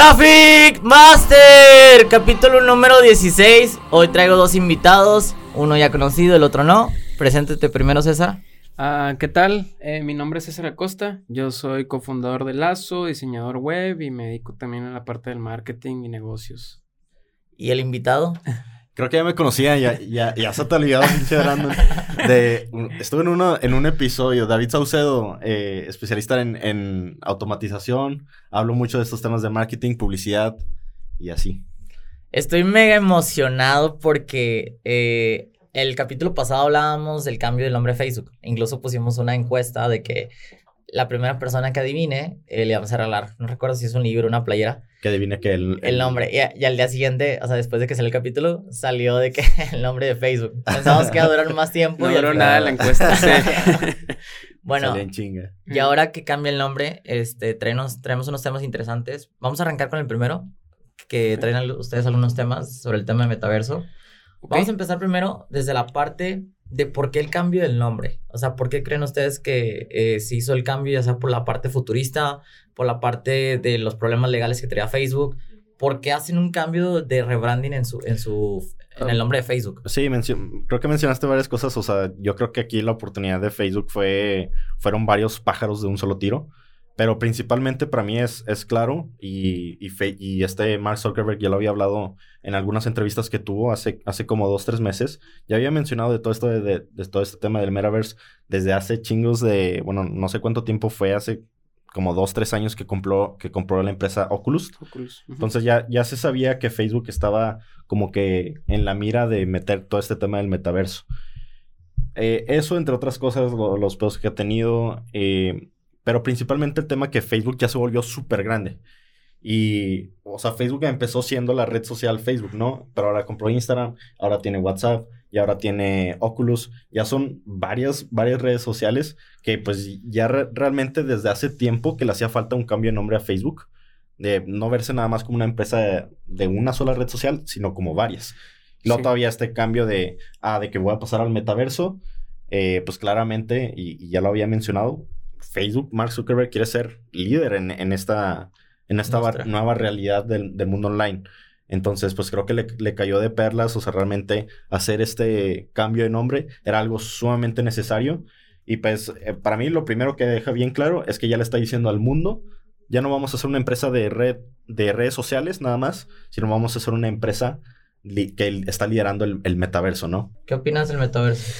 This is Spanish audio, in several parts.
Traffic Master, capítulo número 16. Hoy traigo dos invitados, uno ya conocido, el otro no. Preséntate primero, César. Ah, ¿Qué tal? Eh, mi nombre es César Acosta. Yo soy cofundador de Lazo, diseñador web y me dedico también a la parte del marketing y negocios. ¿Y el invitado? Creo que ya me conocía, ya, ya, ya se te olvidado, pinche. De, estuve en, uno, en un episodio, David Saucedo, eh, especialista en, en, automatización, hablo mucho de estos temas de marketing, publicidad y así. Estoy mega emocionado porque eh, el capítulo pasado hablábamos del cambio del nombre de Facebook. Incluso pusimos una encuesta de que la primera persona que adivine eh, le vamos a regalar, no recuerdo si es un libro o una playera, que adivine que el, el... nombre. Y, al día siguiente, o sea, después de que salió el capítulo, salió de que el nombre de Facebook. Pensamos que iba a durar más tiempo. No duró nada la encuesta. bueno, y ahora que cambia el nombre, este, traemos, traemos unos temas interesantes. Vamos a arrancar con el primero, que traen ustedes algunos temas sobre el tema de metaverso. Vamos a empezar primero desde la parte de por qué el cambio del nombre. O sea, ¿por qué creen ustedes que eh, se hizo el cambio, ya sea por la parte futurista, por la parte de los problemas legales que traía Facebook? ¿Por qué hacen un cambio de rebranding en su, en su, en el nombre de Facebook? Sí, creo que mencionaste varias cosas. O sea, yo creo que aquí la oportunidad de Facebook fue, fueron varios pájaros de un solo tiro. Pero principalmente para mí es, es claro y, y, y, este Mark Zuckerberg ya lo había hablado en algunas entrevistas que tuvo hace, hace como dos, tres meses. Ya había mencionado de todo esto de, de, todo este tema del metaverse desde hace chingos de, bueno, no sé cuánto tiempo fue, hace como dos, tres años que compró, que compró la empresa Oculus. Oculus. Entonces ya, ya se sabía que Facebook estaba como que en la mira de meter todo este tema del metaverso. Eh, eso, entre otras cosas, los pedos que ha tenido. Eh, pero principalmente el tema que Facebook ya se volvió súper grande. Y, o sea, Facebook empezó siendo la red social Facebook, ¿no? Pero ahora compró Instagram, ahora tiene WhatsApp y ahora tiene Oculus. Ya son varias, varias redes sociales que pues ya realmente desde hace tiempo que le hacía falta un cambio de nombre a Facebook. De no verse nada más como una empresa de, una sola red social, sino como varias. Y luego todavía este cambio de, ah, de que voy a pasar al metaverso, eh, pues claramente, y, y ya lo había mencionado, Facebook, Mark Zuckerberg quiere ser líder en, en esta, en esta nueva realidad del, del, mundo online. Entonces, pues creo que le, le, cayó de perlas, o sea, realmente hacer este cambio de nombre era algo sumamente necesario. Y pues eh, para mí lo primero que deja bien claro es que ya le está diciendo al mundo, ya no vamos a ser una empresa de, red, de redes sociales nada más, sino vamos a ser una empresa que está liderando el, el metaverso, ¿no? ¿Qué opinas del metaverso?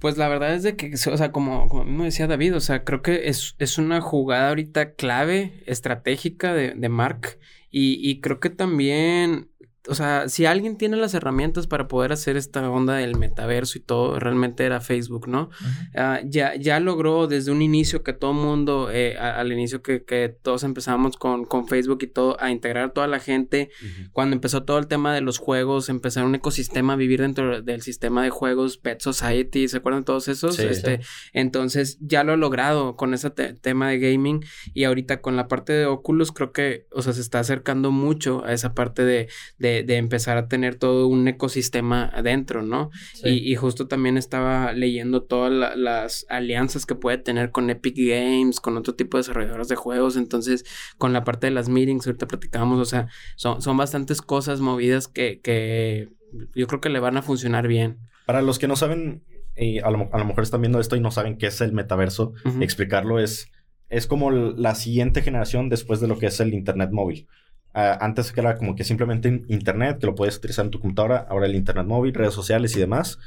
Pues la verdad es de que, o sea, como, como decía David, o sea, creo que es, es una jugada ahorita clave, estratégica de, de Mark. Y, y creo que también o sea, si alguien tiene las herramientas para poder hacer esta onda del metaverso y todo, realmente era Facebook, ¿no? Ah, ya, ya logró desde un inicio que todo mundo, eh, al inicio que, que, todos empezamos con, con, Facebook y todo, a integrar a toda la gente, cuando empezó todo el tema de los juegos, empezar un ecosistema, vivir dentro del sistema de juegos, Pet Society, ¿se acuerdan todos esos? este, Entonces, ya lo ha logrado con ese tema de gaming y ahorita con la parte de Oculus, creo que, o sea, se está acercando mucho a esa parte de de, empezar a tener todo un ecosistema adentro, ¿no? Y, justo también estaba leyendo todas las alianzas que puede tener con Epic Games, con otro tipo de desarrolladores de juegos, entonces con la parte de las meetings, ahorita platicábamos, o sea, son, son bastantes cosas movidas que, que yo creo que le van a funcionar bien. Para los que no saben, y a, lo, a lo mejor están viendo esto y no saben qué es el metaverso, explicarlo es, es como la siguiente generación después de lo que es el Internet móvil. Uh, antes era como que simplemente internet, que lo puedes utilizar en tu computadora, ahora el internet móvil, redes sociales y demás.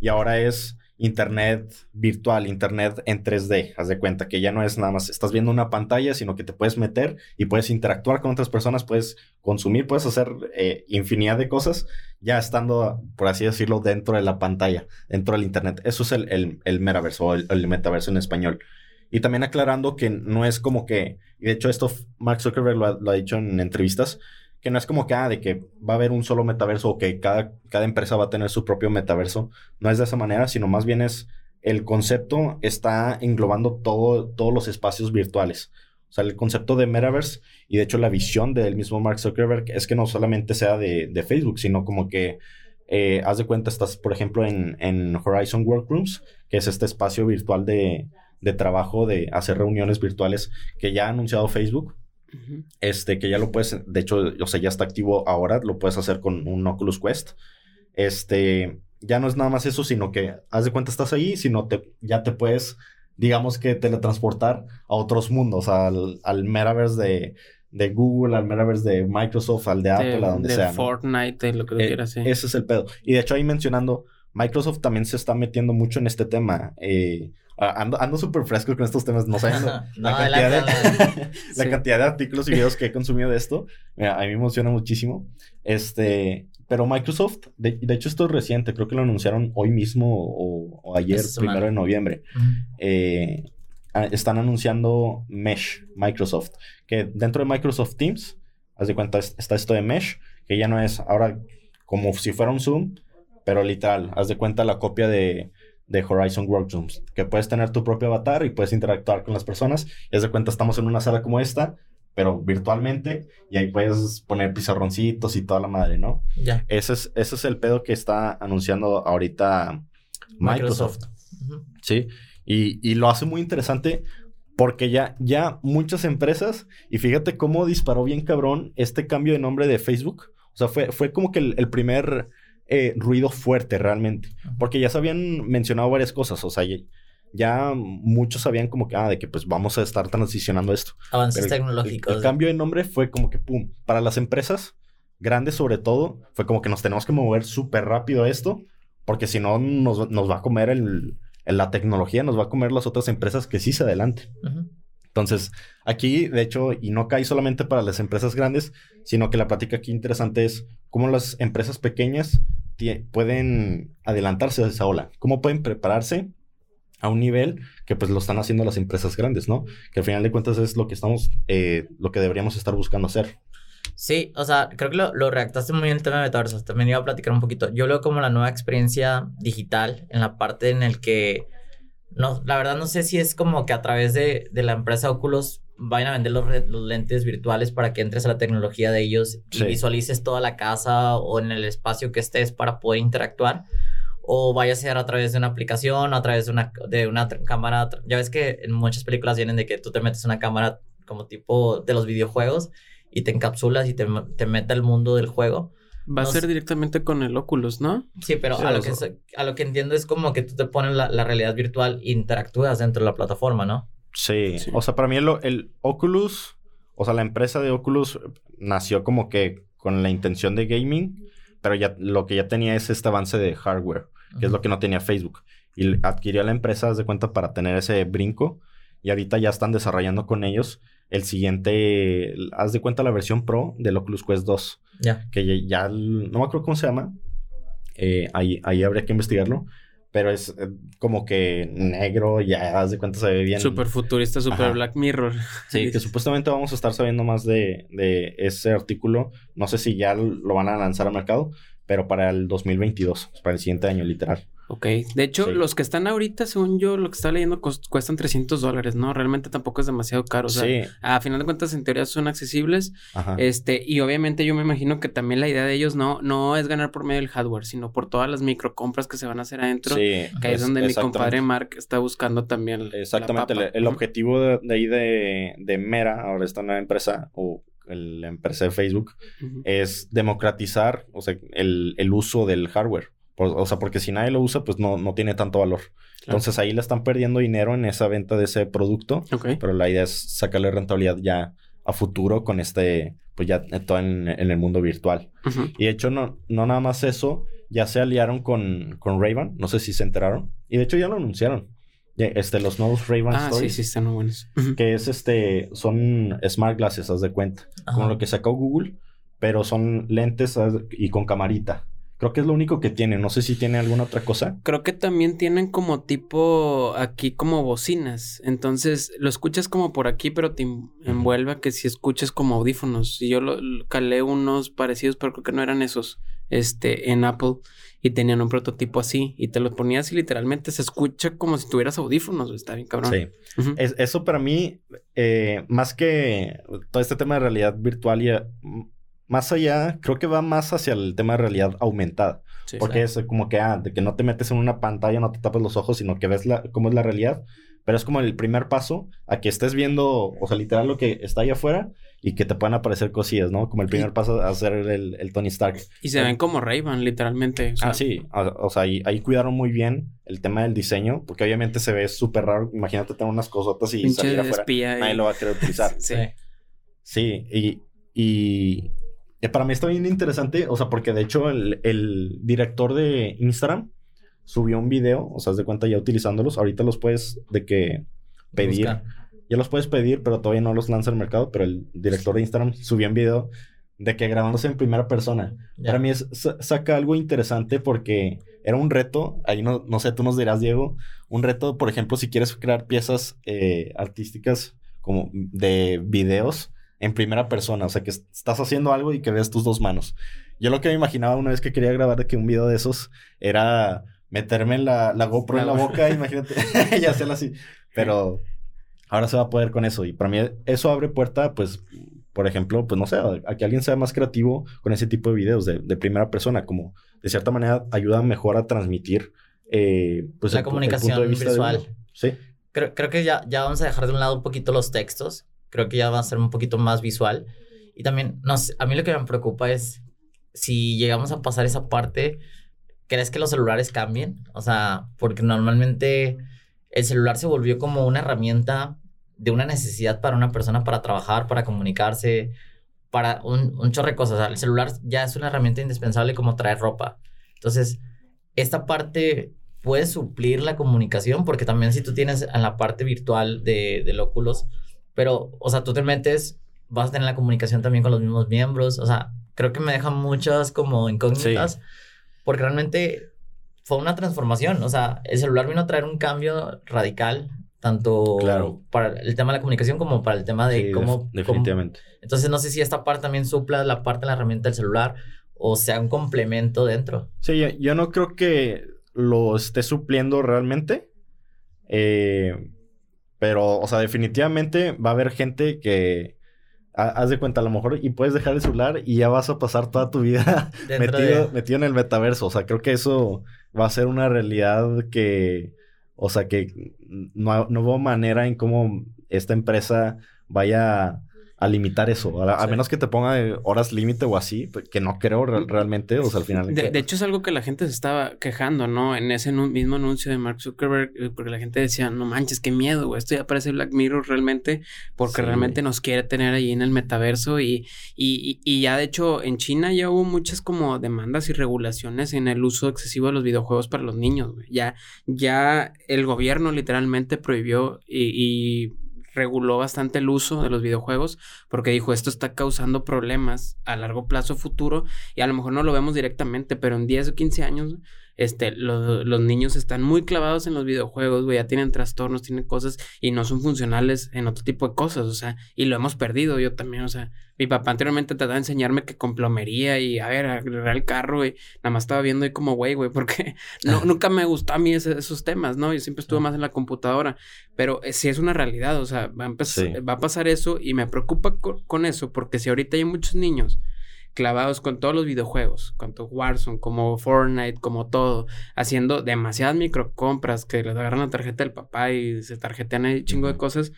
Y ahora es internet virtual, internet en 3D. Haz de cuenta que ya no es nada más, estás viendo una pantalla, sino que te puedes meter y puedes interactuar con otras personas, puedes consumir, puedes hacer eh, infinidad de cosas ya estando, por así decirlo, dentro de la pantalla, dentro del internet. Eso es el, el, el metaverso o el metaverso en español. Y también aclarando que no es como que, y de hecho esto Mark Zuckerberg lo ha, dicho en entrevistas, que no es como que, ah, de que va a haber un solo metaverso o que cada, cada empresa va a tener su propio metaverso. No es de esa manera, sino más bien es el concepto está englobando todo, todos los espacios virtuales. O sea, el concepto de metaverse y de hecho la visión del mismo Mark Zuckerberg es que no solamente sea de, de Facebook, sino como que eh, haz de cuenta, estás, por ejemplo, en, en Horizon Workrooms, que es este espacio virtual de, de trabajo de hacer reuniones virtuales que ya ha anunciado Facebook. Este, que ya lo puedes, de hecho, o sea, ya está activo ahora, lo puedes hacer con un Oculus Quest. Este, ya no es nada más eso, sino que haz de cuenta estás ahí, sino te, ya te puedes, digamos que teletransportar a otros mundos, al, al metaverse de, de Google, al metaverse de Microsoft, al de Apple, a donde de sea. Fortnite, lo que eh, quieras, Ese es el pedo. Y de hecho ahí mencionando, Microsoft también se está metiendo mucho en este tema. Eh, ando, ando súper fresco con estos temas, no sé. la, cantidad de, la cantidad de artículos y videos que he consumido de esto, a mí me emociona muchísimo. Este, pero Microsoft, de, hecho esto es reciente, creo que lo anunciaron hoy mismo o, ayer, primero de noviembre. Eh, están anunciando Mesh, Microsoft, que dentro de Microsoft Teams, haz de cuenta, está esto de Mesh, que ya no es ahora como si fuera un Zoom, pero literal, haz de cuenta la copia de, de Horizon Workrooms, que puedes tener tu propio avatar y puedes interactuar con las personas. Y haz de cuenta, estamos en una sala como esta, pero virtualmente, y ahí puedes poner pizarroncitos y toda la madre, ¿no? Ya. Ese es, ese es el pedo que está anunciando ahorita Microsoft. Sí, y, y, lo hace muy interesante porque ya, ya muchas empresas, y fíjate cómo disparó bien cabrón este cambio de nombre de Facebook. O sea, fue, fue como que el primer eh, ruido fuerte realmente. Porque ya se habían mencionado varias cosas. O sea, ya, muchos sabían como que, ah, de que pues vamos a estar transicionando esto. Avances tecnológicos. El, cambio de nombre fue como que, pum, para las empresas grandes sobre todo, fue como que nos tenemos que mover súper rápido a esto, porque si no nos, va a comer el, la tecnología, nos va a comer las otras empresas que sí se adelanten. Entonces, aquí, de hecho, y no cae solamente para las empresas grandes, sino que la plática aquí interesante es cómo las empresas pequeñas pueden adelantarse a esa ola, cómo pueden prepararse a un nivel que pues lo están haciendo las empresas grandes, ¿no? Que al final de cuentas es lo que estamos, eh, lo que deberíamos estar buscando hacer. Sí, o sea, creo que lo, lo redactaste muy bien el tema de metaversos. También iba a platicar un poquito. Yo lo veo como la nueva experiencia digital en la parte en el que, no, la verdad no sé si es como que a través de la empresa Oculus vayan a vender los, los, lentes virtuales para que entres a la tecnología de ellos y visualices toda la casa o en el espacio que estés para poder interactuar. O vaya a ser a través de una aplicación, a través de una, de una cámara. Ya ves que en muchas películas vienen de que tú te metes una cámara como tipo de los videojuegos y te encapsulas y te, te mete al mundo del juego. Va a ser directamente con el Oculus, ¿no? Sí, pero a, lo que, a lo que entiendo es como que tú te pones la, la realidad virtual e interactúas dentro de la plataforma, ¿no? Sí. O sea, para mí el, Oculus, o sea, la empresa de Oculus nació como que con la intención de gaming, pero ya lo que ya tenía es este avance de hardware, que es lo que no tenía Facebook. Y adquirió la empresa, de cuenta, para tener ese brinco. Y ahorita ya están desarrollando con ellos el siguiente, haz de cuenta la versión Pro del Oculus Quest 2. Ya. Que ya, no me acuerdo cómo se llama. Eh, ahí, ahí habría que investigarlo pero es eh, como que negro, ya haz de cuenta se ve bien. Súper futurista, súper Black Mirror. Sí, que supuestamente vamos a estar sabiendo más de, de, ese artículo. No sé si ya lo van a lanzar al mercado, pero para el 2022, para el siguiente año, literal. Ok, de hecho, los que están ahorita, según yo, lo que está leyendo, cuestan 300 dólares, ¿no? Realmente tampoco es demasiado caro. O sea, sí. a final de cuentas, en teoría son accesibles. Ajá. Este, y obviamente yo me imagino que también la idea de ellos no, no es ganar por medio del hardware, sino por todas las micro compras que se van a hacer adentro. Sí, que es, donde mi compadre Mark está buscando también. Exactamente, el, objetivo de, ahí de, de Mera, ahora esta nueva empresa, o la empresa de Facebook, es democratizar, o sea, el, el uso del hardware. O, sea, porque si nadie lo usa, pues no, no tiene tanto valor. Entonces ahí le están perdiendo dinero en esa venta de ese producto. Pero la idea es sacarle rentabilidad ya a futuro con este, pues ya todo en, el mundo virtual. Y de hecho, no, no nada más eso, ya se aliaron con, con Ray-Ban. No sé si se enteraron. Y de hecho ya lo anunciaron. Este, los nuevos Ray-Ban ah, sí, sí, están muy buenos. Que es este, son smart glasses, haz de cuenta. Como lo que sacó Google, pero son lentes y con camarita. Creo que es lo único que tiene. No sé si tiene alguna otra cosa. Creo que también tienen como tipo aquí como bocinas. Entonces lo escuchas como por aquí, pero te envuelve a que si escuches como audífonos. Y yo lo, calé unos parecidos, pero creo que no eran esos. Este, en Apple. Y tenían un prototipo así. Y te los ponías y literalmente se escucha como si tuvieras audífonos. Está bien cabrón. Sí. eso para mí, eh, más que todo este tema de realidad virtual y más allá, creo que va más hacia el tema de realidad aumentada. porque es como que, ah, de que no te metes en una pantalla, no te tapas los ojos, sino que ves la, cómo es la realidad. pero es como el primer paso a que estés viendo, o sea, literal lo que está ahí afuera y que te puedan aparecer cosillas, ¿no? Como el primer paso a hacer el, el Tony Stark. Y se ven como ray literalmente. ah, sí. O, sea, ahí, cuidaron muy bien el tema del diseño, porque obviamente se ve súper raro. Imagínate tener unas cosotas y salir afuera. Nadie lo va a querer utilizar. sí. Sí, y, y, para mí está bien interesante, o sea, porque de hecho el, el director de Instagram subió un video, o sea, de cuenta ya utilizándolos. Ahorita los puedes de que pedir. Ya los puedes pedir, pero todavía no los lanza al mercado. Pero el director de Instagram subió un video de que grabándose en primera persona. Para mí es, saca algo interesante porque era un reto. Ahí no, no sé, tú nos dirás, Diego. Un reto, por ejemplo, si quieres crear piezas eh, artísticas como de videos en primera persona. O sea, que estás haciendo algo y que ves tus dos manos. Yo lo que me imaginaba una vez que quería grabar que un video de esos era meterme la, la GoPro en la boca, imagínate, y hacerlo así. Pero ahora se va a poder con eso. Y para mí eso abre puerta, pues, por ejemplo, pues no sé, a, que alguien sea más creativo con ese tipo de videos de, primera persona, como de cierta manera ayuda mejor a transmitir eh, pues la comunicación visual. sí. Creo, creo que ya, ya vamos a dejar de un lado un poquito los textos. Creo que ya va a ser un poquito más visual. Y también, no sé, a mí lo que me preocupa es si llegamos a pasar esa parte ¿crees que los celulares cambien? O sea, porque normalmente el celular se volvió como una herramienta de una necesidad para una persona para trabajar, para comunicarse, para un, un chorro de cosas. O sea, el celular ya es una herramienta indispensable como traer ropa. Entonces, esta parte puede suplir la comunicación, porque también si tú tienes en la parte virtual de, del óculos, pero, o sea, tú te metes, vas a tener la comunicación también con los mismos miembros. O sea, creo que me dejan muchas como incógnitas porque realmente fue una transformación. O sea, el celular vino a traer un cambio radical, tanto para el tema de la comunicación como para el tema de cómo... definitivamente. Entonces, no sé si esta parte también supla la parte de la herramienta del celular o sea un complemento dentro. Sí, yo, no creo que lo esté supliendo realmente. Eh, pero, o sea, definitivamente va a haber gente que haz de cuenta, a lo mejor, y puedes dejar el celular y ya vas a pasar toda tu vida metido, metido en el metaverso. O sea, creo que eso va a ser una realidad que, o sea, que no, no hubo manera en cómo esta empresa vaya a limitar eso. A, menos que te ponga horas límite o así, pues, que no creo realmente. O sea, al final. De, hecho, es algo que la gente se estaba quejando, ¿no? En ese mismo anuncio de Mark Zuckerberg, eh, porque la gente decía, no manches, qué miedo, güey. Esto ya parece Black Mirror realmente, porque realmente nos quiere tener ahí en el metaverso. Y, y, y, ya, de hecho, en China ya hubo muchas como demandas y regulaciones en el uso excesivo de los videojuegos para los niños, güey. Ya, ya el gobierno literalmente prohibió y reguló bastante el uso de los videojuegos porque dijo esto está causando problemas a largo plazo futuro y a lo mejor no lo vemos directamente, pero en 10 o 15 años este, los niños están muy clavados en los videojuegos, güey, ya tienen trastornos, tienen cosas y no son funcionales en otro tipo de cosas, o sea, y lo hemos perdido yo también, o sea, mi papá anteriormente trataba de enseñarme que con plomería y, a ver, arreglar el carro, güey, nada más estaba viendo ahí como, güey, güey, porque no, nunca me gustó a mí esos temas, ¿no? Yo siempre estuve más en la computadora, pero eh, sí es una realidad, o sea, va a, va a pasar eso y me preocupa con eso, porque si ahorita hay muchos niños clavados con todos los videojuegos, tanto Warzone como Fortnite, como todo, haciendo demasiadas microcompras que les agarran la tarjeta del papá y se tarjetean ahí chingo de cosas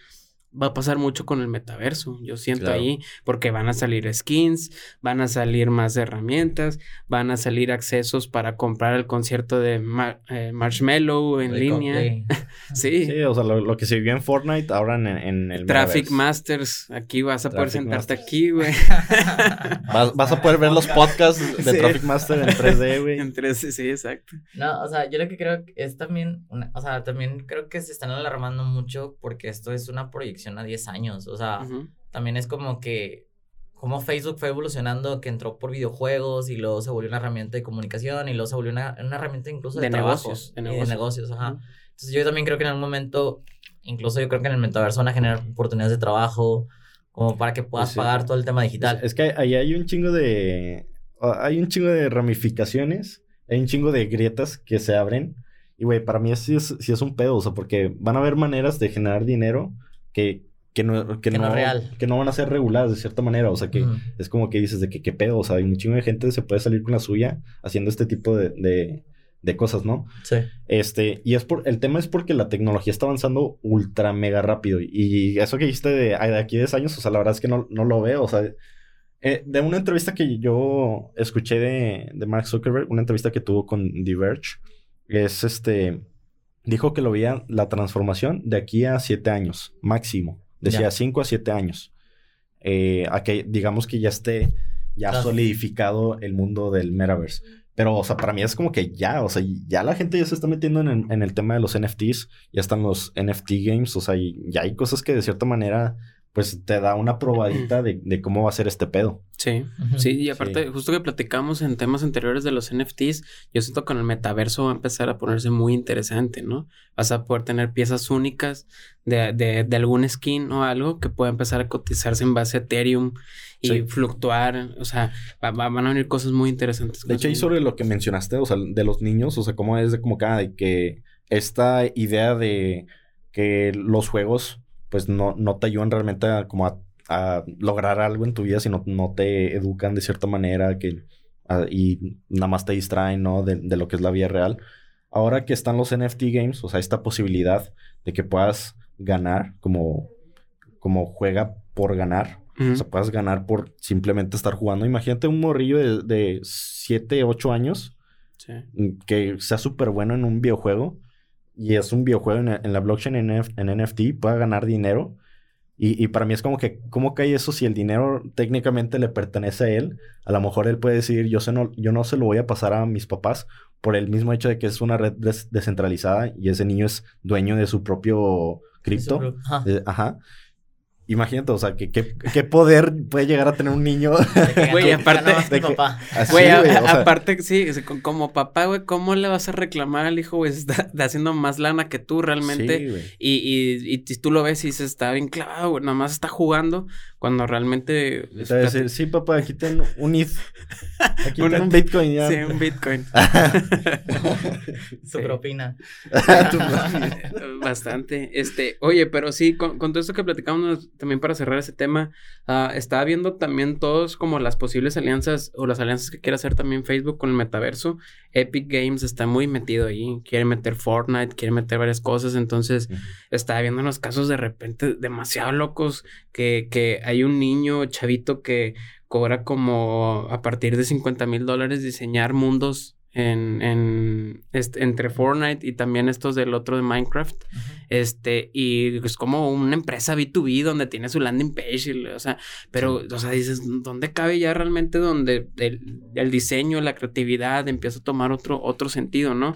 va a pasar mucho con el metaverso, yo siento ahí, porque van a salir skins, van a salir más herramientas, van a salir accesos para comprar el concierto de eh, Marshmallow en línea. sí. sí. o sea, lo, que se vivió en Fortnite ahora en, el Traffic Masters, aquí vas a poder sentarte aquí, güey. vas, a poder ver los podcasts de Traffic Master en 3D, güey. En 3D, sí, exacto. No, o sea, yo lo que creo es también, o sea, también creo que se están alarmando mucho porque esto es una proyección a 10 años. O sea, también es como que como Facebook fue evolucionando, que entró por videojuegos y luego se volvió una herramienta de comunicación y luego se volvió una, una herramienta incluso de, negocios. De negocios, ajá. Entonces yo también creo que en algún momento, incluso yo creo que en el metaverso van a generar oportunidades de trabajo como para que puedas pues pagar todo el tema digital. Es, que ahí hay un chingo de... Hay un chingo de ramificaciones, hay un chingo de grietas que se abren. Y, güey, para mí sí es, sí es un pedo, o sea, porque van a haber maneras de generar dinero que, que no, que, no, que no van a ser reguladas de cierta manera. O sea, que es como que dices de que qué pedo. O sea, hay un chingo de gente que se puede salir con la suya haciendo este tipo de, de cosas, ¿no? Sí. Este, y es por, el tema es porque la tecnología está avanzando ultra mega rápido. Y eso que dijiste de, de aquí 10 años, o sea, la verdad es que no, no lo veo. O sea, eh, de una entrevista que yo escuché de, de, Mark Zuckerberg, una entrevista que tuvo con Diverge, es este. Dijo que lo veía la transformación de aquí a 7 años, máximo. Decía 5 a 7 años. Eh, a que digamos que ya esté ya solidificado el mundo del metaverse. Pero, o sea, para mí es como que ya, o sea, ya la gente ya se está metiendo en, en el tema de los NFTs, ya están los NFT games, o sea, ya hay cosas que de cierta manera pues te da una probadita de, de, cómo va a ser este pedo. Sí, sí, y aparte, justo que platicamos en temas anteriores de los NFTs, yo siento que con el metaverso va a empezar a ponerse muy interesante, ¿no? Vas a poder tener piezas únicas de, de, de algún skin o algo que pueda empezar a cotizarse en base a Ethereum y fluctuar, o sea, van a venir cosas muy interesantes. De hecho, y sobre lo que mencionaste, o sea, de los niños, o sea, cómo es de como cada, de que esta idea de que los juegos pues no, no te ayudan realmente a, como a, lograr algo en tu vida, sino no te educan de cierta manera que, y nada más te distraen, ¿no? De, lo que es la vida real. Ahora que están los NFT games, o sea, esta posibilidad de que puedas ganar como, como juega por ganar. O sea, puedas ganar por simplemente estar jugando. Imagínate un morrillo de, 7, 8 años que sea súper bueno en un videojuego y es un videojuego en, la blockchain en, en, NFT, pueda ganar dinero. Y, y, para mí es como que, ¿cómo cae eso si el dinero técnicamente le pertenece a él? A lo mejor él puede decir, yo, sé no, yo no se lo voy a pasar a mis papás por el mismo hecho de que es una red descentralizada y ese niño es dueño de su propio cripto. Ajá. Imagínate, o sea, ¿qué, qué, poder puede llegar a tener un niño? Güey, aparte, de papá. Güey, aparte, sí, como papá, güey, ¿cómo le vas a reclamar al hijo, güey? Está haciendo más lana que tú realmente. Sí, güey. Y, y, y, tú lo ves y se está bien clavado, güey, nada más está jugando cuando realmente... Te decir, sí, papá, aquí tengo un ETH. Aquí tengo un Bitcoin ya. Sí, un Bitcoin. Su propina. Bastante. Este, oye, pero sí, con, con todo esto que platicamos también para cerrar ese tema, uh, estaba viendo también todos como las posibles alianzas o las alianzas que quiere hacer también Facebook con el metaverso. Epic Games está muy metido ahí, quiere meter Fortnite, quiere meter varias cosas, entonces estaba viendo unos casos de repente demasiado locos que, que hay un niño chavito que cobra como a partir de 50 mil dólares diseñar mundos en, en este, entre Fortnite y también estos del otro de Minecraft. Este, y es como una empresa B2B donde tiene su landing page, o sea, pero, o sea, dices, ¿dónde cabe ya realmente donde el, el, diseño, la creatividad empieza a tomar otro, otro sentido, ¿no?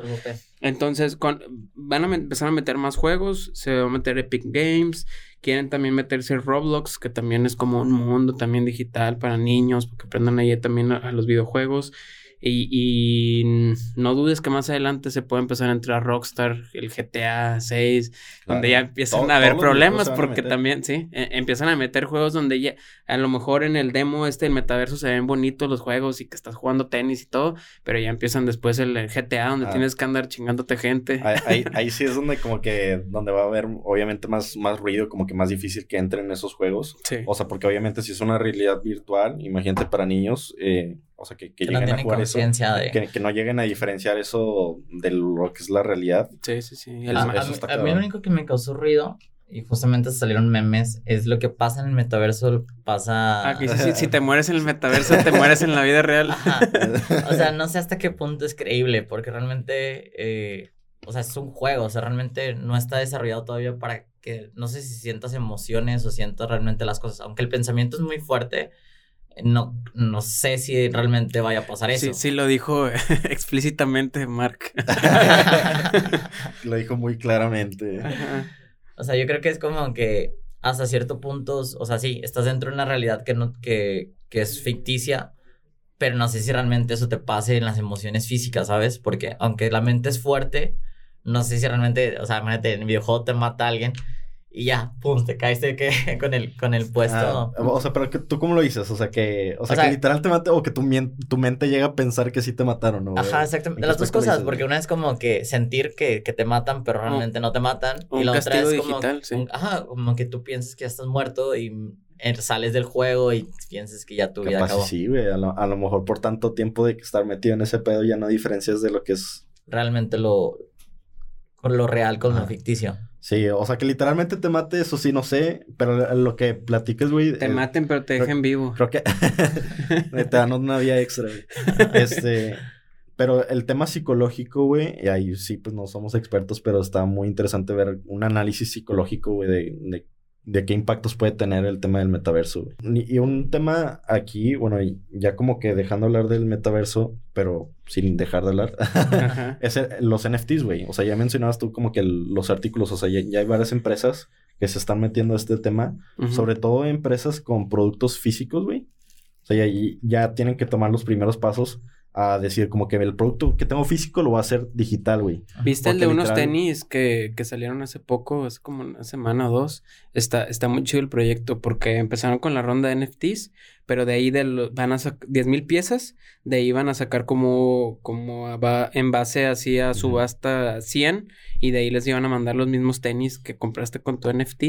Entonces, con, van a empezar a meter más juegos, se va a meter Epic Games, quieren también meterse Roblox, que también es como un mundo también digital para niños, porque aprendan ahí también a los videojuegos. Y, no dudes que más adelante se puede empezar a entrar Rockstar, el GTA 6, donde ya empiezan a haber problemas, porque también, sí, e, empiezan a meter juegos donde ya, a lo mejor en el demo este, el metaverso se ven bonitos los juegos y que estás jugando tenis y todo, pero ya empiezan después el GTA, donde ah. tienes que andar chingándote gente. Ahí, ahí, sí es donde como que, donde va a haber obviamente más, más ruido, como que más difícil que entren esos juegos. Sí. O sea, porque obviamente si es una realidad virtual, imagínate para niños, eh, o sea, que, que, lleguen a jugar eso. Que, no lleguen a diferenciar eso de lo que es la realidad. Sí, sí, sí. a, mí lo único que me causó ruido, y justamente salieron memes, es lo que pasa en el metaverso, pasa... Ah, que si, si, te mueres en el metaverso, te mueres en la vida real. O sea, no sé hasta qué punto es creíble, porque realmente... Eh, o sea, es un juego, o sea, realmente no está desarrollado todavía para que, no sé si sientas emociones o sientas realmente las cosas, aunque el pensamiento es muy fuerte, no, no sé si realmente vaya a pasar eso. Sí, sí lo dijo explícitamente Mark. lo dijo muy claramente. O sea, yo creo que es como que hasta cierto punto, o sea, sí, estás dentro de una realidad que, no, que, que es ficticia, pero no sé si realmente eso te pase en las emociones físicas, ¿sabes? Porque aunque la mente es fuerte, no sé si realmente, o sea, imagínate, en el videojuego te mata alguien y ya, pum, te caíste que, con, el, con el puesto. Ah, o sea, pero que, tú cómo lo dices, o sea, que, o sea, que literal te mate o que tu, tu mente llega a pensar que sí te mataron, ¿no? Ajá, exactamente. Las dos cosas, porque una es como que sentir que, que te matan, pero realmente no te matan. y la otra es como, digital, sí. ajá, como que tú piensas que ya estás muerto y sales del juego y piensas que ya tu vida acabó. Sí, güey, a lo, a lo mejor por tanto tiempo de estar metido en ese pedo ya no diferencias de lo que es realmente lo, con lo real con lo ficticio. Sí, o sea que literalmente te mate, eso sí, no sé, pero lo que platiques, güey. Te maten, pero te dejen vivo. Creo que te dan una vía extra, güey. este, pero el tema psicológico, güey, y ahí sí, pues no somos expertos, pero está muy interesante ver un análisis psicológico, güey, de, de, qué impactos puede tener el tema del metaverso. Y un tema aquí, bueno, ya como que dejando hablar del metaverso, pero sin dejar de hablar, es los NFTs, güey. O sea, ya mencionabas tú como que los artículos, o sea, ya, hay varias empresas que se están metiendo a este tema, sobre todo empresas con productos físicos, güey. O sea, ya, ya tienen que tomar los primeros pasos a decir como que el producto que tengo físico lo voy a hacer digital, güey. ¿Viste el de unos tenis que, que, salieron hace poco, hace como una semana o dos? Está, está muy chido el proyecto porque empezaron con la ronda de NFTs pero de ahí de van a sacar 10 mil piezas, de ahí van a sacar como, como va en base así a subasta 100 y de ahí les iban a mandar los mismos tenis que compraste con tu NFT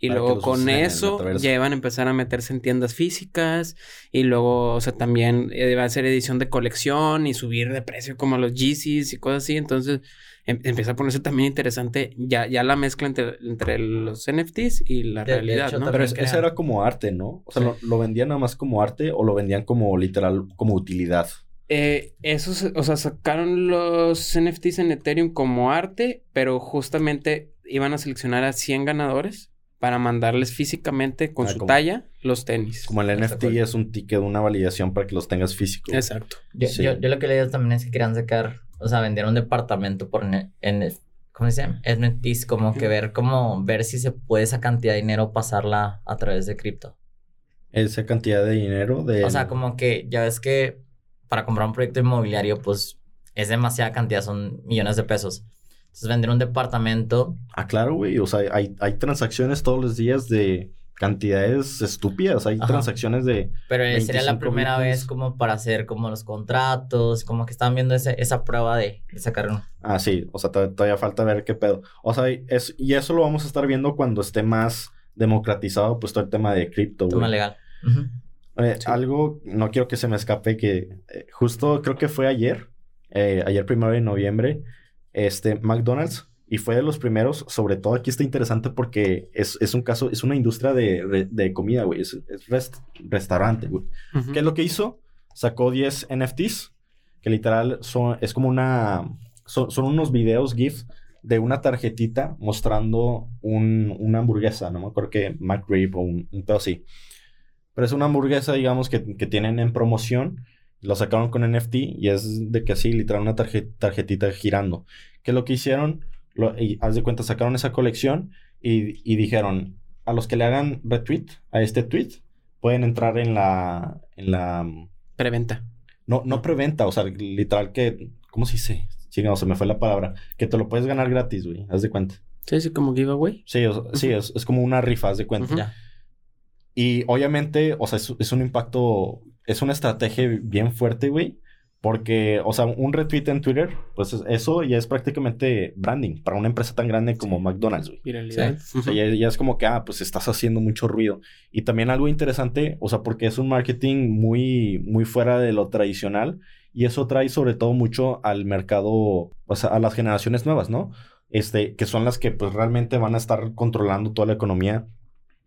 y luego con eso ya iban a empezar a meterse en tiendas físicas y luego, o sea, también eh, va a ser edición de colección y subir de precio como los Yeezys y cosas así, entonces Em, empieza a ponerse también interesante ya, ya la mezcla entre, entre los NFTs y la realidad, ¿no? Pero eso era como arte, ¿no? O sea, lo, vendían nada más como arte o lo vendían como literal, como utilidad? Eh, esos, o sea, sacaron los NFTs en Ethereum como arte, pero justamente iban a seleccionar a 100 ganadores para mandarles físicamente con ah, su talla los tenis. Como el NFT es un ticket, una validación para que los tengas físicos. Exacto. Yo, yo, yo, lo que leí también es que querían sacar o sea, vender un departamento por en, ¿cómo se llama? NFTs, como que ver cómo ver si se puede esa cantidad de dinero pasarla a través de cripto. Esa cantidad de dinero de O sea, como que ya ves que para comprar un proyecto inmobiliario pues es demasiada cantidad, son millones de pesos. Entonces vender un departamento. Ah, claro, güey, o sea, hay, hay transacciones todos los días de cantidades estúpidas. Hay transacciones de. Pero sería la primera vez como para hacer como los contratos, como que estaban viendo esa prueba de, sacar uno. Ah, sí. O sea, todavía falta ver qué pedo. O sea, es, y eso lo vamos a estar viendo cuando esté más democratizado, pues todo el tema de cripto. Tema legal. Algo, no quiero que se me escape, que eh, justo creo que fue ayer, eh, ayer primero de noviembre, este, McDonald's y fue de los primeros, sobre todo aquí está interesante porque es, un caso, es una industria de, comida, güey, es, restaurante, güey. ¿Qué es lo que hizo? Sacó 10 NFTs, que literal son, es como una, son, unos videos GIF de una tarjetita mostrando una hamburguesa, no me acuerdo que McRib o un, un pedo así. Pero es una hamburguesa, digamos, que, tienen en promoción. Lo sacaron con NFT y es de que así, literal, una tarjetita girando. ¿Qué es lo que hicieron? Y haz de cuenta, sacaron esa colección y, dijeron, a los que le hagan retweet a este tweet, pueden entrar en la... En la preventa. No, no preventa, o sea, literal que... ¿Cómo se dice? Sí, no, se me fue la palabra. Que te lo puedes ganar gratis, güey. Haz de cuenta. Sí, sí, como giveaway. Sí, sí, es, es, como una rifa, haz de cuenta. Y obviamente, o sea, es, es, un impacto, es una estrategia bien fuerte, güey. Porque, o sea, un retweet en Twitter, pues eso ya es prácticamente branding para una empresa tan grande como McDonald's, güey. Viralidad. O sea, ya, es como que, ah, pues estás haciendo mucho ruido. Y también algo interesante, o sea, porque es un marketing muy, muy fuera de lo tradicional. Y eso trae sobre todo mucho al mercado, o sea, a las generaciones nuevas, ¿no? Este, que son las que pues realmente van a estar controlando toda la economía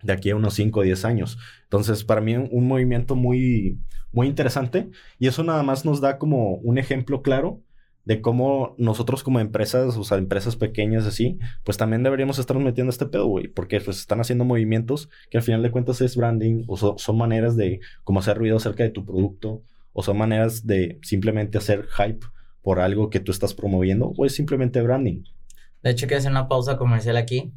de aquí a unos 5 o 10 años. Entonces, para mí un movimiento muy, muy interesante y eso nada más nos da como un ejemplo claro de cómo nosotros como empresas, o sea, empresas pequeñas así, pues también deberíamos estar metiendo este pedo, güey, porque pues están haciendo movimientos que al final de cuentas es branding o son maneras de como hacer ruido acerca de tu producto o son maneras de simplemente hacer hype por algo que tú estás promoviendo o es simplemente branding. De hecho, quiero hacer una pausa comercial aquí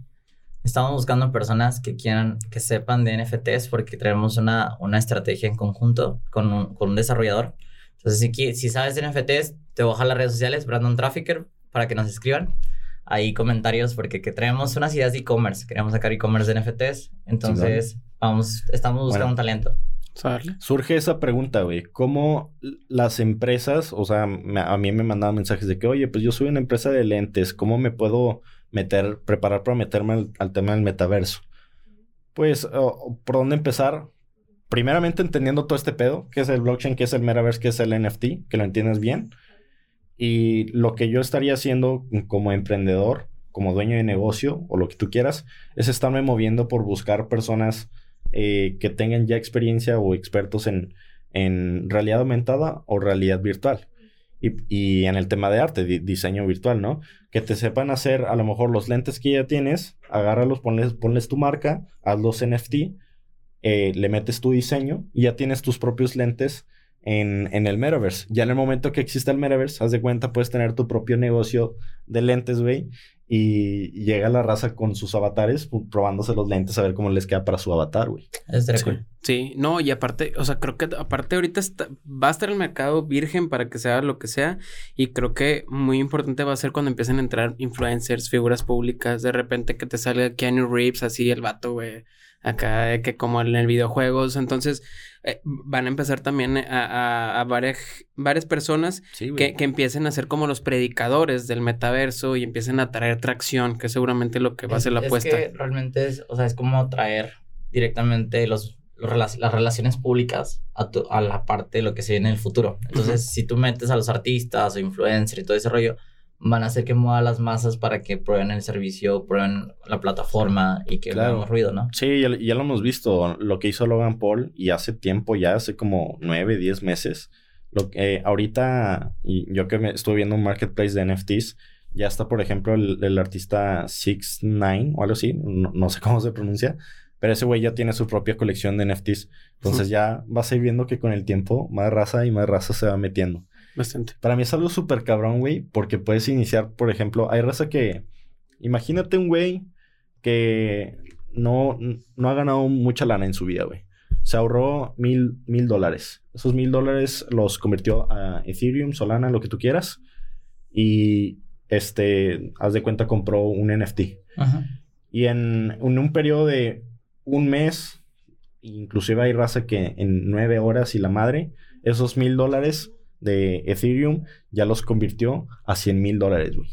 Estamos buscando personas que quieran, que sepan de NFTs porque tenemos una, una estrategia en conjunto con un, con un desarrollador. Entonces, si, si sabes de NFTs, te voy a las redes sociales, Brandon Trafficker, para que nos escriban ahí comentarios porque que traemos unas ideas de e-commerce. Queremos sacar e-commerce de NFTs. Entonces, vamos, estamos buscando un talento. Surge esa pregunta, güey. ¿Cómo las empresas, o sea, a mí me mandaban mensajes de que, oye, pues yo soy una empresa de lentes, ¿cómo me puedo meter, preparar para meterme al, tema del metaverso. Pues, ¿por dónde empezar? Primeramente entendiendo todo este pedo, que es el blockchain, que es el metaverse, que es el NFT, que lo entiendes bien. Y lo que yo estaría haciendo como emprendedor, como dueño de negocio o lo que tú quieras, es estarme moviendo por buscar personas eh, que tengan ya experiencia o expertos en, en realidad aumentada o realidad virtual. Y, en el tema de arte, diseño virtual, ¿no? Que te sepan hacer a lo mejor los lentes que ya tienes, agárralos, ponles, ponles tu marca, hazlos NFT, eh, le metes tu diseño y ya tienes tus propios lentes en, en, el metaverse. Ya en el momento que exista el metaverse, haz de cuenta, puedes tener tu propio negocio de lentes, güey, y llega la raza con sus avatares probándose los lentes a ver cómo les queda para su avatar, güey. Es sí. sí, no, y aparte, o sea, creo que aparte ahorita va a estar el mercado virgen para que sea lo que sea y creo que muy importante va a ser cuando empiecen a entrar influencers, figuras públicas, de repente que te salga Keanu Reeves así el vato, güey, acá que como en el videojuegos, entonces eh, van a empezar también a, a, varias, varias personas que, que, empiecen a ser como los predicadores del metaverso y empiecen a traer tracción, que es seguramente lo que va a ser la apuesta. Es que realmente es, o sea, es como traer directamente los, las relaciones públicas a, a, la parte de lo que se viene en el futuro. Entonces, si tú metes a los artistas o influencers y todo ese rollo, van a hacer que mueva las masas para que prueben el servicio, prueben la plataforma y que claro. ruido, ¿no? Sí, ya, ya, lo hemos visto, lo que hizo Logan Paul y hace tiempo, ya hace como nueve, diez meses. Lo que eh, ahorita, y yo que me estuve viendo un marketplace de NFTs, ya está, por ejemplo, el, el artista Six Nine o algo así, no, no, sé cómo se pronuncia, pero ese güey ya tiene su propia colección de NFTs. Entonces ya vas a ir viendo que con el tiempo más raza y más raza se va metiendo. Bastante. Para mí es algo súper cabrón, güey, porque puedes iniciar, por ejemplo, hay raza que. Imagínate un güey que no, no ha ganado mucha lana en su vida, güey. Se ahorró mil, mil dólares. Esos mil dólares los convirtió a Ethereum, Solana, lo que tú quieras. Y este, haz de cuenta, compró un NFT. Ajá. Y en, en un periodo de un mes, inclusive hay raza que en nueve horas y la madre, esos mil dólares de Ethereum ya los convirtió a 100 mil dólares, güey.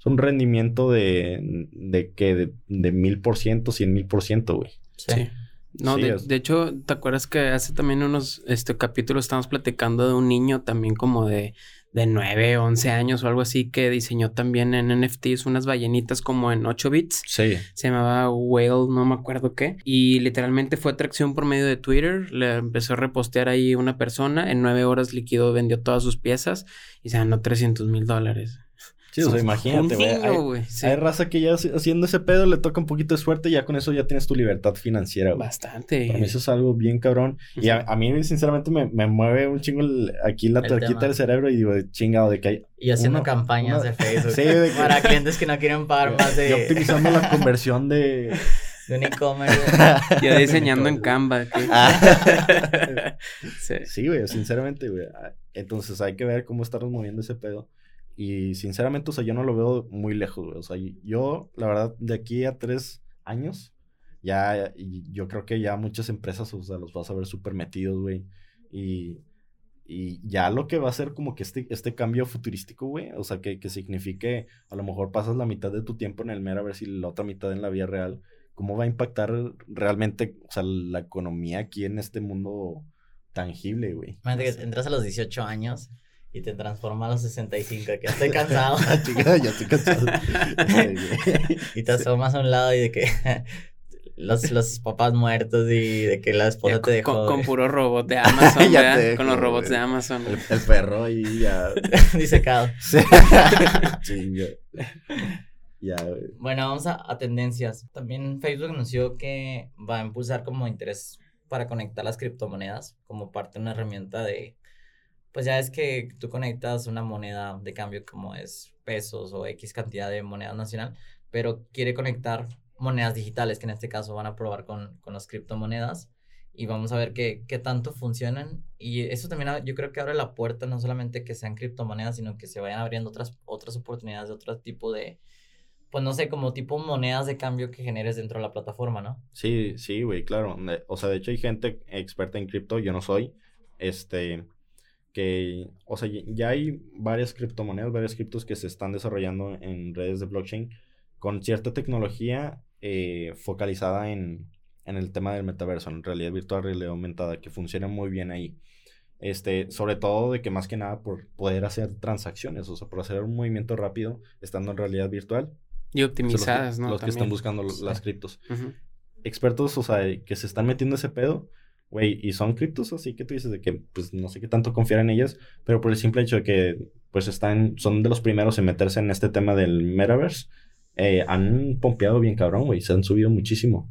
Es un rendimiento de, de que de mil por ciento, cien mil por ciento, güey. Sí. No, sí, de, es... de, hecho, ¿te acuerdas que hace también unos este, capítulos estábamos platicando de un niño también como de, de 9, 11 años o algo así que diseñó también en NFTs unas ballenitas como en 8 bits? Sí. Se llamaba Whale, no me acuerdo qué. Y literalmente fue atracción por medio de Twitter. Le empezó a repostear ahí una persona. En 9 horas liquidó, vendió todas sus piezas y se ganó 300 mil dólares. Sí, o sea, imagínate, güey. Hay, sí. hay, raza que ya haciendo ese pedo le toca un poquito de suerte y ya con eso ya tienes tu libertad financiera, güey. Bastante. Para mí eso es algo bien cabrón. Uh -huh. Y a, a, mí, sinceramente, me, me, mueve un chingo el, aquí la tuerquita del cerebro y digo, chingado, de que hay. Y haciendo uno, campañas una... de Facebook. sí, de que... Para clientes que no quieren pagar más de. Y optimizando la conversión de. De un e-commerce. Yo diseñando en Canva. sí, sí, güey, sinceramente, güey. Entonces hay que ver cómo estamos moviendo ese pedo. Y sinceramente, o sea, yo no lo veo muy lejos, güey. O sea, yo, la verdad, de aquí a tres años, ya, yo creo que ya muchas empresas, o sea, los vas a ver súper metidos, güey. Y, y ya lo que va a ser como que este, este cambio futurístico, güey, o sea, que, que signifique, a lo mejor pasas la mitad de tu tiempo en el mer a ver si la otra mitad en la vida real, ¿cómo va a impactar realmente, o sea, la economía aquí en este mundo tangible, güey? Imagínate que entras a los 18 años y te transforma a los 65, que ya estoy cansado. Chica, ya estoy cansado. y te asomas a un lado y de que los, los papás muertos y de que la esposa ya, te dejó. Con, con, puro robot de Amazon, ya te Con los robots de Amazon. El, el perro ahí ya. Disecado. Sí. Chinga. Ya, bueno, vamos a, a tendencias. También Facebook anunció que va a impulsar como interés para conectar las criptomonedas como parte de una herramienta de pues ya es que tú conectas una moneda de cambio como es pesos o X cantidad de moneda nacional, pero quiere conectar monedas digitales que en este caso van a probar con, con las criptomonedas y vamos a ver qué, qué tanto funcionan y eso también yo creo que abre la puerta no solamente que sean criptomonedas, sino que se vayan abriendo otras, otras oportunidades de otro tipo de, pues no sé, como tipo monedas de cambio que generes dentro de la plataforma, ¿no? Sí, sí, güey, claro. O sea, de hecho hay gente experta en cripto, yo no soy, este que, o sea, ya hay varias criptomonedas, varias criptos que se están desarrollando en redes de blockchain con cierta tecnología eh, focalizada en, en, el tema del metaverso, en realidad virtual, realidad aumentada, que funciona muy bien ahí. Este, sobre todo de que más que nada por poder hacer transacciones, o sea, por hacer un movimiento rápido estando en realidad virtual. Y optimizadas, ¿no? Los que están buscando las criptos. Expertos, o sea, que se están metiendo ese pedo, güey, y son criptos así que tú dices de que, pues, no sé qué tanto confiar en ellas, pero por el simple hecho de que, pues, están, son de los primeros en meterse en este tema del metaverse, eh, han pompeado bien cabrón, güey, se han subido muchísimo.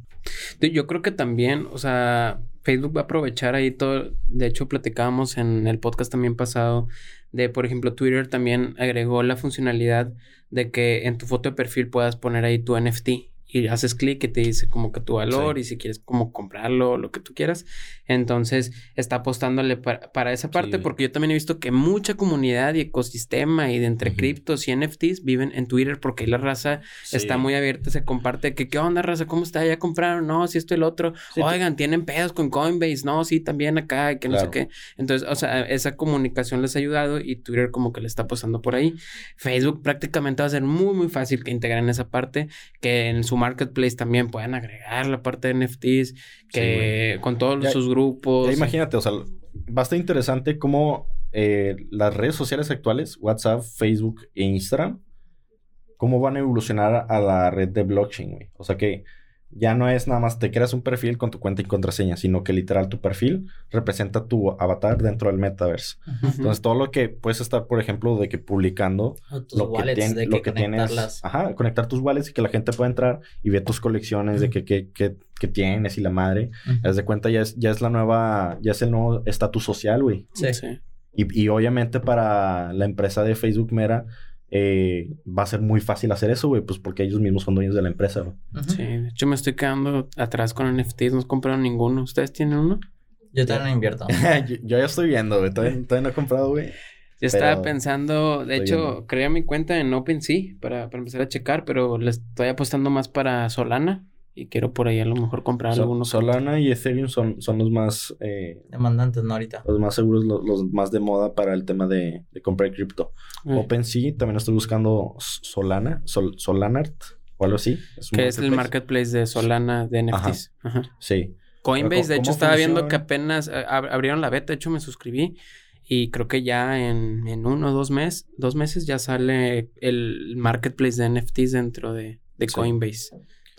Yo creo que también, o sea, Facebook va a aprovechar ahí todo. De hecho, platicábamos en el podcast también pasado de, por ejemplo, Twitter también agregó la funcionalidad de que en tu foto de perfil puedas poner ahí tu NFT y haces clic y te dice como que tu valor y si quieres como comprarlo, lo que tú quieras. Entonces está apostándole para, esa parte porque yo también he visto que mucha comunidad y ecosistema y de entre criptos y NFTs viven en Twitter porque ahí la raza está muy abierta, se comparte que qué onda raza, cómo está, ya compraron, no, si esto y el otro, oigan, tienen pedos con Coinbase, no, sí, también acá, que no sé qué. Entonces, o sea, esa comunicación les ha ayudado y Twitter como que le está apostando por ahí. Facebook prácticamente va a ser muy, muy fácil que integren esa parte, que en su marketplace también puedan agregar la parte de NFTs, que con todos sus grupos. imagínate, o sea, estar interesante cómo eh, las redes sociales actuales, WhatsApp, Facebook e Instagram, cómo van a evolucionar a la red de blockchain, güey. O sea que ya no es nada más te creas un perfil con tu cuenta y contraseña, sino que literal tu perfil representa tu avatar dentro del metaverse. Entonces, todo lo que puedes estar, por ejemplo, de que publicando lo que, tienes, lo que tienes, ajá, conectar tus wallets y que la gente pueda entrar y ver tus colecciones de que, que, que, tienes y la madre. Uh de cuenta ya es, ya es la nueva, ya es el nuevo estatus social, güey. Sí. sí. Y, y obviamente para la empresa de Facebook Mera eh, va a ser muy fácil hacer eso, güey, pues porque ellos mismos son dueños de la empresa, güey. Sí, de hecho me estoy quedando atrás con NFTs, no compraron ninguno. ¿Ustedes tienen uno? Yo también no invierto. yo, ya estoy viendo, güey, todavía, no he comprado, güey. Yo estaba pensando, de hecho, creé mi cuenta en OpenSea para, para empezar a checar, pero le estoy apostando más para Solana y quiero por ahí a lo mejor comprar algunos. Solana y Ethereum son, son los más... Eh, Demandantes, ¿no? Ahorita. Los más seguros, los, más de moda para el tema de, comprar cripto. Eh. OpenSea, también estoy buscando Solana, Sol, Solanart o algo así. que es el marketplace de Solana de NFTs. Ajá. Sí. Coinbase, de hecho, estaba viendo que apenas eh, abrieron la beta, de hecho me suscribí. Y creo que ya en, uno o dos meses, dos meses ya sale el marketplace de NFTs dentro de, Coinbase.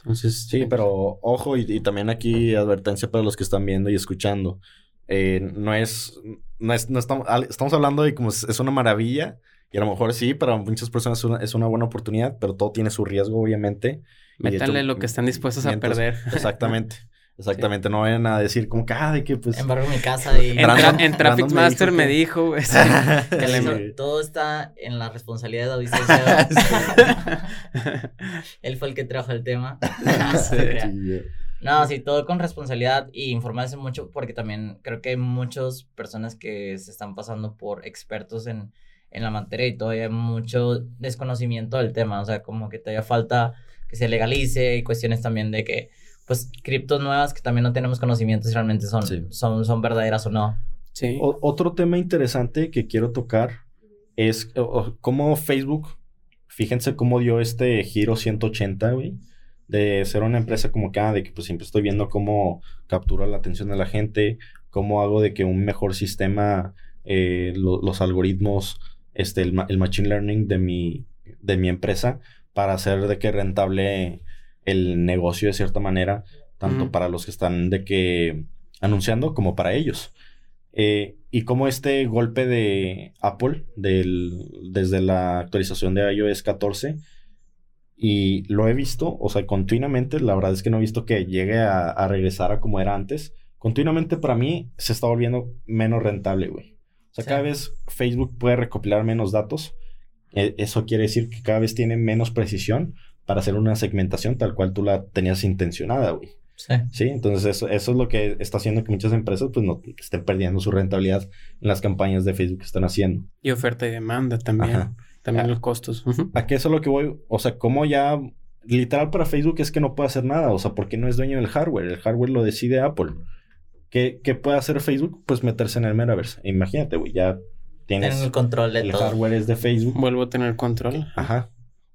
Entonces, sí, pero ojo y, también aquí advertencia para los que están viendo y escuchando. Eh, no es, no es, no estamos, estamos hablando de como es, una maravilla y a lo mejor sí, para muchas personas es una, es una buena oportunidad, pero todo tiene su riesgo, obviamente. Métanle lo que están dispuestos a perder. Exactamente. Exactamente, no vayan a decir como que, ah, de que pues... Embargo mi casa y... en, Traffic Master me dijo, que todo está en la responsabilidad de Odisea. Él fue el que trajo el tema. no, sí, todo con responsabilidad y informarse mucho porque también creo que hay muchas personas que se están pasando por expertos en, en la materia y todavía hay mucho desconocimiento del tema, o sea, como que todavía falta que se legalice y cuestiones también de que pues criptos nuevas que también no tenemos conocimiento si realmente son, son, son verdaderas o no. Sí. otro tema interesante que quiero tocar es cómo Facebook, fíjense cómo dio este giro 180, güey, de ser una empresa como que, ah, de que pues siempre estoy viendo cómo captura la atención de la gente, cómo hago de que un mejor sistema, eh, los algoritmos, este, el, el, machine learning de mi, de mi empresa para hacer de que rentable el negocio de cierta manera, tanto para los que están de que anunciando como para ellos. Eh, y como este golpe de Apple del, desde la actualización de iOS 14, y lo he visto, o sea, continuamente, la verdad es que no he visto que llegue a, regresar a como era antes. Continuamente para mí se está volviendo menos rentable, güey. O sea, cada vez Facebook puede recopilar menos datos. E, eso quiere decir que cada vez tiene menos precisión para hacer una segmentación tal cual tú la tenías intencionada, güey. Sí. Sí, entonces eso, eso es lo que está haciendo que muchas empresas pues no estén perdiendo su rentabilidad en las campañas de Facebook que están haciendo. Y oferta y demanda también. También los costos. ¿A qué es lo que voy? O sea, ¿cómo ya literal para Facebook es que no puede hacer nada? O sea, porque no es dueño del hardware. El hardware lo decide Apple. ¿Qué, qué puede hacer Facebook? Pues meterse en el metaverse. Imagínate, güey, ya tienes... el control de el hardware es de Facebook. Vuelvo a tener control. Ajá.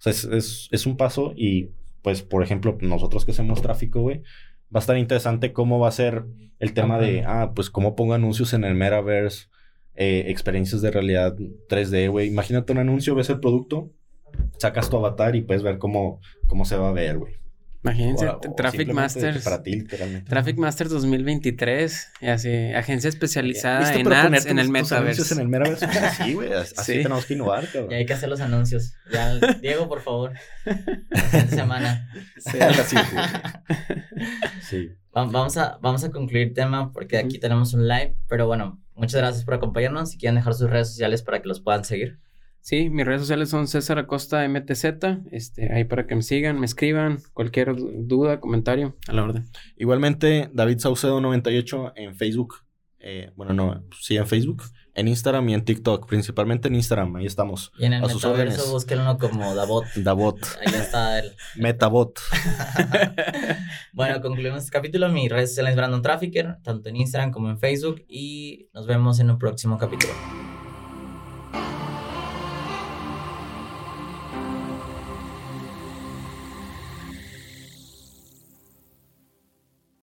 O sea, es, un paso y, pues, por ejemplo, nosotros que hacemos tráfico, güey, va a estar interesante cómo va a ser el tema de, ah, pues, cómo pongo anuncios en el metaverse, eh, experiencias de realidad 3D, güey. Imagínate un anuncio, ves el producto, sacas tu avatar y puedes ver cómo, cómo se va a ver, güey. Imagínense, Traffic Masters. Para ti, literalmente. Traffic Masters 2023, y así, agencia especializada en ads en el metaverso. en el metaverso. Sí, güey, así tenemos que innovar, cabrón. Y hay que hacer los anuncios. Ya, Diego, por favor. Esta semana. Sí, sí. sí. Vamos a, vamos a concluir tema porque aquí tenemos un live, pero bueno, muchas gracias por acompañarnos. Si quieren dejar sus redes sociales para que los puedan seguir. Sí, mis redes sociales son César Acosta MTZ. Este, ahí para que me sigan, me escriban, cualquier duda, comentario, a la orden. Igualmente, David Saucedo 98 en Facebook. Eh, bueno, no, sí en Facebook, en Instagram y en TikTok, principalmente en Instagram, ahí estamos. Y en el metaverso búsquenlo como Davot. Davot. Ahí está el... Metabot. bueno, concluimos este capítulo. Mis redes sociales Brandon Trafficker, tanto en Instagram como en Facebook. Y nos vemos en un próximo capítulo.